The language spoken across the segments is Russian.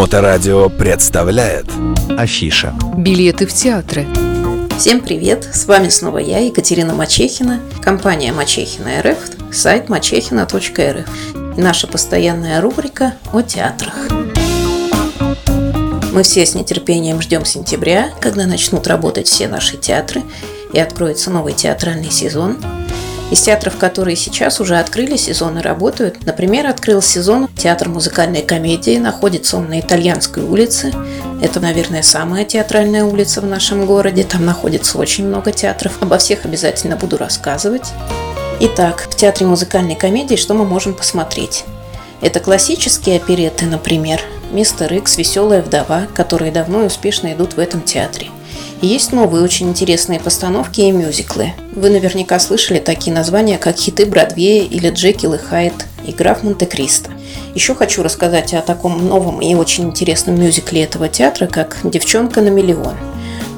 Моторадио представляет. Афиша. Билеты в театры. Всем привет! С вами снова я, Екатерина Мачехина, компания Мачехина РФ, сайт мачехина.рф и наша постоянная рубрика о театрах. Мы все с нетерпением ждем сентября, когда начнут работать все наши театры и откроется новый театральный сезон – из театров, которые сейчас уже открыли сезоны, работают. Например, открыл сезон театр музыкальной комедии, находится он на Итальянской улице. Это, наверное, самая театральная улица в нашем городе. Там находится очень много театров. Обо всех обязательно буду рассказывать. Итак, в театре музыкальной комедии что мы можем посмотреть? Это классические опереты, например, «Мистер Икс», «Веселая вдова», которые давно и успешно идут в этом театре – есть новые очень интересные постановки и мюзиклы. Вы наверняка слышали такие названия, как «Хиты Бродвея» или «Джекил и Хайд» и «Граф Монте-Кристо». Еще хочу рассказать о таком новом и очень интересном мюзикле этого театра, как «Девчонка на миллион».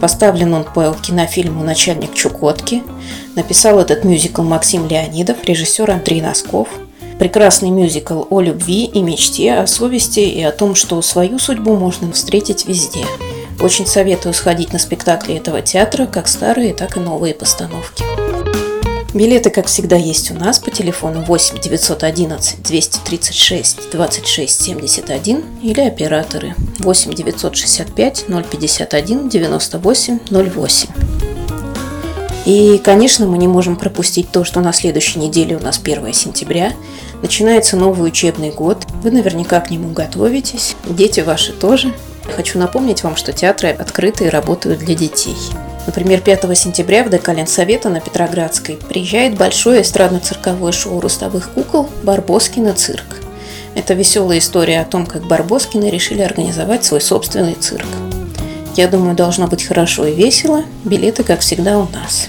Поставлен он по кинофильму «Начальник Чукотки». Написал этот мюзикл Максим Леонидов, режиссер Андрей Носков. Прекрасный мюзикл о любви и мечте, о совести и о том, что свою судьбу можно встретить везде. Очень советую сходить на спектакли этого театра, как старые, так и новые постановки. Билеты, как всегда, есть у нас по телефону 8 911 236 26 71 или операторы 8 965 051 98 08. И, конечно, мы не можем пропустить то, что на следующей неделе у нас 1 сентября. Начинается новый учебный год. Вы наверняка к нему готовитесь. Дети ваши тоже. Хочу напомнить вам, что театры открыты и работают для детей. Например, 5 сентября в ДК Ленсовета на Петроградской приезжает большое эстрадно-цирковое шоу рустовых кукол «Барбоскина цирк». Это веселая история о том, как Барбоскины решили организовать свой собственный цирк. Я думаю, должно быть хорошо и весело. Билеты, как всегда, у нас.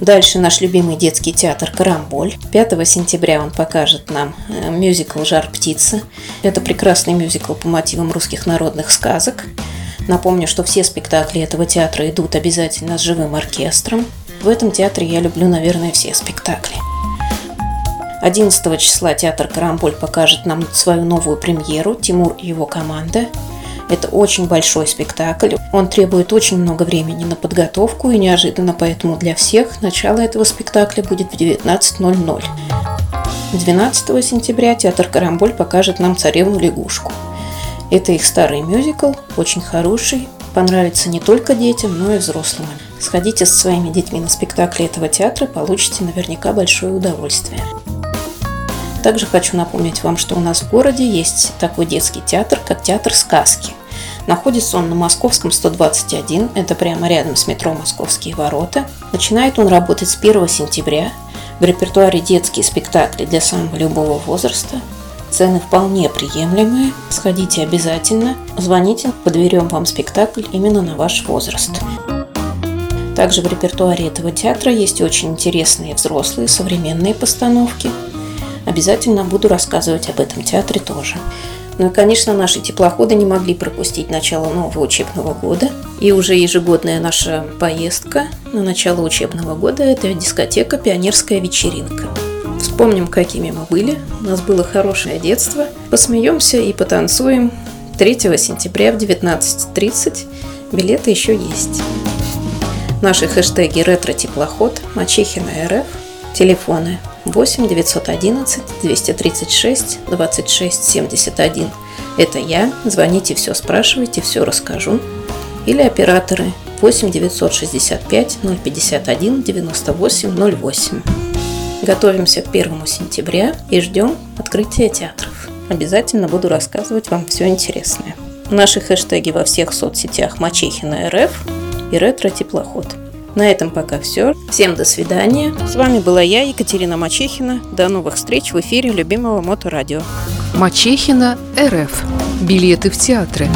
Дальше наш любимый детский театр «Карамболь». 5 сентября он покажет нам э, мюзикл «Жар птицы». Это прекрасный мюзикл по мотивам русских народных сказок. Напомню, что все спектакли этого театра идут обязательно с живым оркестром. В этом театре я люблю, наверное, все спектакли. 11 числа театр «Карамболь» покажет нам свою новую премьеру «Тимур и его команда». Это очень большой спектакль. Он требует очень много времени на подготовку и неожиданно поэтому для всех начало этого спектакля будет в 19.00. 12 сентября театр «Карамболь» покажет нам «Царевну-лягушку». Это их старый мюзикл, очень хороший, понравится не только детям, но и взрослым. Сходите со своими детьми на спектакли этого театра, получите наверняка большое удовольствие. Также хочу напомнить вам, что у нас в городе есть такой детский театр, как театр сказки. Находится он на Московском 121, это прямо рядом с метро «Московские ворота». Начинает он работать с 1 сентября. В репертуаре детские спектакли для самого любого возраста. Цены вполне приемлемые. Сходите обязательно. Звоните, подберем вам спектакль именно на ваш возраст. Также в репертуаре этого театра есть очень интересные взрослые современные постановки. Обязательно буду рассказывать об этом театре тоже. Ну конечно, наши теплоходы не могли пропустить начало нового учебного года. И уже ежегодная наша поездка на начало учебного года – это дискотека «Пионерская вечеринка». Вспомним, какими мы были. У нас было хорошее детство. Посмеемся и потанцуем 3 сентября в 19.30. Билеты еще есть. Наши хэштеги «Ретро-теплоход», «Мачехина РФ», телефоны 8 911 236 26 71. Это я. Звоните, все спрашивайте, все расскажу. Или операторы 8 965 051 98 08. Готовимся к 1 сентября и ждем открытия театров. Обязательно буду рассказывать вам все интересное. Наши хэштеги во всех соцсетях Мачехина РФ и Ретро Теплоход. На этом пока все. Всем до свидания. С вами была я, Екатерина Мачехина. До новых встреч в эфире любимого Моторадио. Мачехина РФ. Билеты в театры.